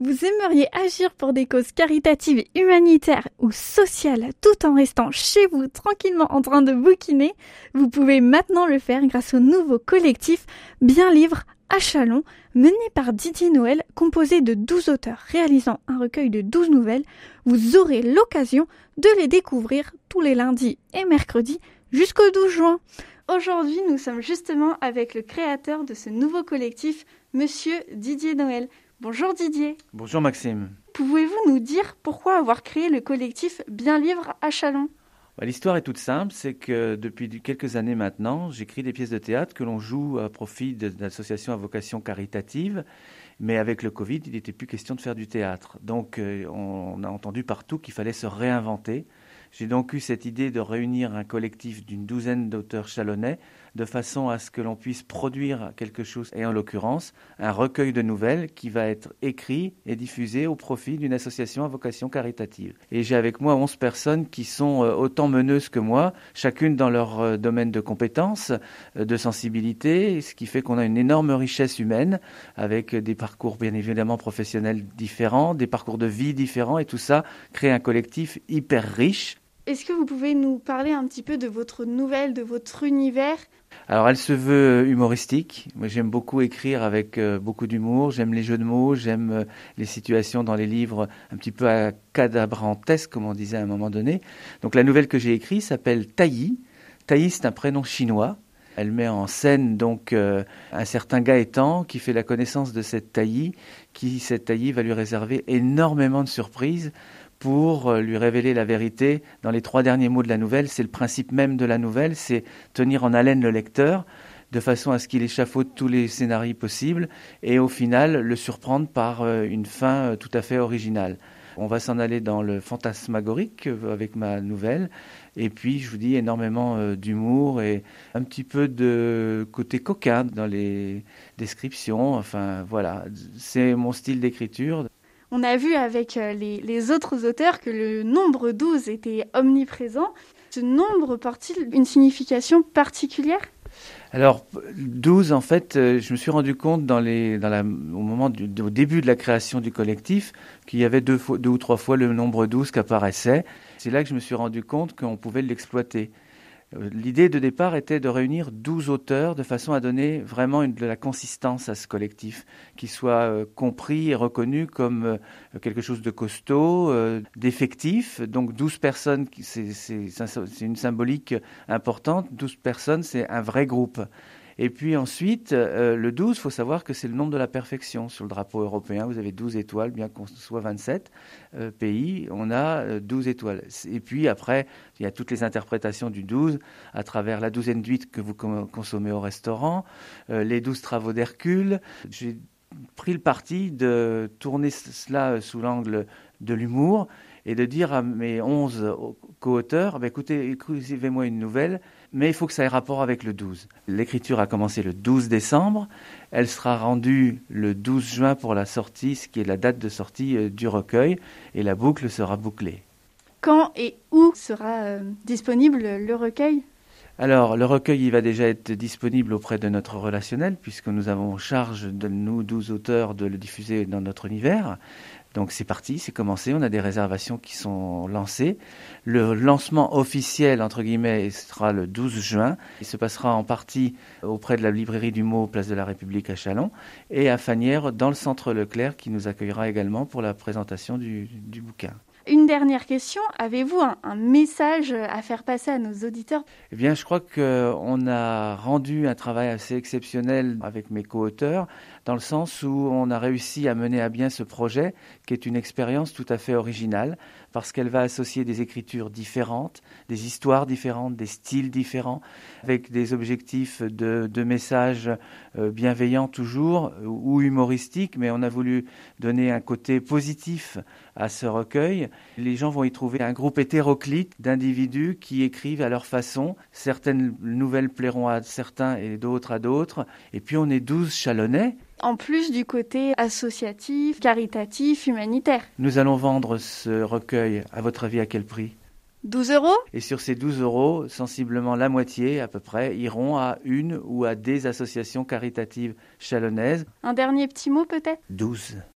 Vous aimeriez agir pour des causes caritatives, humanitaires ou sociales tout en restant chez vous tranquillement en train de bouquiner? Vous pouvez maintenant le faire grâce au nouveau collectif Bien Livre à Chalon, mené par Didier Noël, composé de 12 auteurs réalisant un recueil de 12 nouvelles. Vous aurez l'occasion de les découvrir tous les lundis et mercredis jusqu'au 12 juin. Aujourd'hui, nous sommes justement avec le créateur de ce nouveau collectif, Monsieur Didier Noël. Bonjour Didier. Bonjour Maxime. Pouvez-vous nous dire pourquoi avoir créé le collectif Bien Livre à Chalon? Bah, L'histoire est toute simple, c'est que depuis quelques années maintenant, j'écris des pièces de théâtre que l'on joue à profit d'associations à vocation caritative. Mais avec le Covid, il n'était plus question de faire du théâtre. Donc euh, on a entendu partout qu'il fallait se réinventer. J'ai donc eu cette idée de réunir un collectif d'une douzaine d'auteurs chalonnais de façon à ce que l'on puisse produire quelque chose, et en l'occurrence un recueil de nouvelles qui va être écrit et diffusé au profit d'une association à vocation caritative. Et j'ai avec moi onze personnes qui sont euh, autant meneuses que moi, chacune dans leur euh, domaine de compétences, euh, de sensibilité, ce qui fait qu'on a une énorme richesse humaine avec des parcours bien évidemment professionnels différents, des parcours de vie différents, et tout ça crée un collectif hyper riche est-ce que vous pouvez nous parler un petit peu de votre nouvelle, de votre univers? Alors elle se veut humoristique. Moi j'aime beaucoup écrire avec euh, beaucoup d'humour, j'aime les jeux de mots, j'aime euh, les situations dans les livres un petit peu à cadabrantesque comme on disait à un moment donné. Donc la nouvelle que j'ai écrite s'appelle Tailly. Tailly c'est un prénom chinois. Elle met en scène donc euh, un certain Gaëtan qui fait la connaissance de cette Tailly, qui cette Tailly va lui réserver énormément de surprises pour euh, lui révéler la vérité dans les trois derniers mots de la nouvelle. C'est le principe même de la nouvelle, c'est tenir en haleine le lecteur de façon à ce qu'il échafaude tous les scénarios possibles et au final le surprendre par euh, une fin euh, tout à fait originale. On va s'en aller dans le fantasmagorique avec ma nouvelle. Et puis, je vous dis, énormément d'humour et un petit peu de côté coquin dans les descriptions. Enfin, voilà, c'est mon style d'écriture. On a vu avec euh, les, autres auteurs que le nombre 12 était omniprésent. Ce nombre porte-t-il une signification particulière? Alors, 12, en fait, euh, je me suis rendu compte dans les, au moment du, au début de la création du collectif qu'il y avait deux, deux ou trois fois le nombre 12 qui apparaissait. C'est là que je me suis rendu compte qu'on pouvait l'exploiter. Euh, l'idée de départ était de réunir 12 auteurs de façon à donner vraiment de la consistance à ce collectif, qui soit euh, compris et reconnu comme euh, quelque chose de costaud, d'effectif. Donc 12 personnes, c'est une symbolique importante. 12 personnes, c'est un vrai groupe. Et puis ensuite, euh, le 12, il faut savoir que c'est le nombre de la perfection. Sur le drapeau européen, vous avez 12 étoiles, bien qu'on soit 27 euh, pays, on a 12 euh, étoiles. Et puis après, il y a toutes les interprétations du 12 à travers la douzaine d'huîtres que vous consommez au restaurant, les 12 travaux d'Hercule. J'ai pris le parti de tourner cela sous l'angle de l'humour et de dire à mes 11 co-auteurs, bah, écoutez, écrivez-moi une nouvelle mais il faut que ça ait rapport avec le 12. L'écriture a commencé le 12 décembre, elle sera rendue le 12 juin pour la sortie, ce qui est la date de sortie euh, du recueil, et la boucle sera bouclée. Quand et où sera euh, disponible le recueil? Alors, le recueil, il va déjà être disponible auprès de notre relationnel, puisque nous avons charge de nous, 12 auteurs, de le diffuser dans notre univers. Donc c'est parti, c'est commencé, on a des réservations qui sont lancées. Le lancement officiel, entre guillemets, sera le 12 juin. Il se passera en partie auprès de la librairie du mot, place de la République à Chalon, et à Fanière, dans le centre Leclerc, qui nous accueillera également pour la présentation du bouquin. Une dernière question, avez-vous un, message à faire passer à nos auditeurs? Eh bien, je crois qu'on a rendu un travail assez exceptionnel avec mes co-auteurs, dans le sens où on a réussi à mener à bien ce projet, qui est une expérience tout à fait originale, parce qu'elle va associer des écritures différentes, des histoires différentes, des styles différents, avec des objectifs de, de messages euh, bienveillants toujours, ou humoristiques, mais on a voulu donner un côté positif à ce recueil les gens vont y trouver un groupe hétéroclite d'individus qui écrivent à leur façon. Certaines nouvelles plairont à certains et d'autres à d'autres. Et puis on est douze chalonnais. En plus du côté associatif, caritatif, humanitaire. Nous allons vendre ce recueil, à votre avis, à quel prix? 12 euros? Et sur ces 12 euros, sensiblement la moitié à peu près iront à une ou à des associations caritatives chalonnaises. Un dernier petit mot peut-être? 12.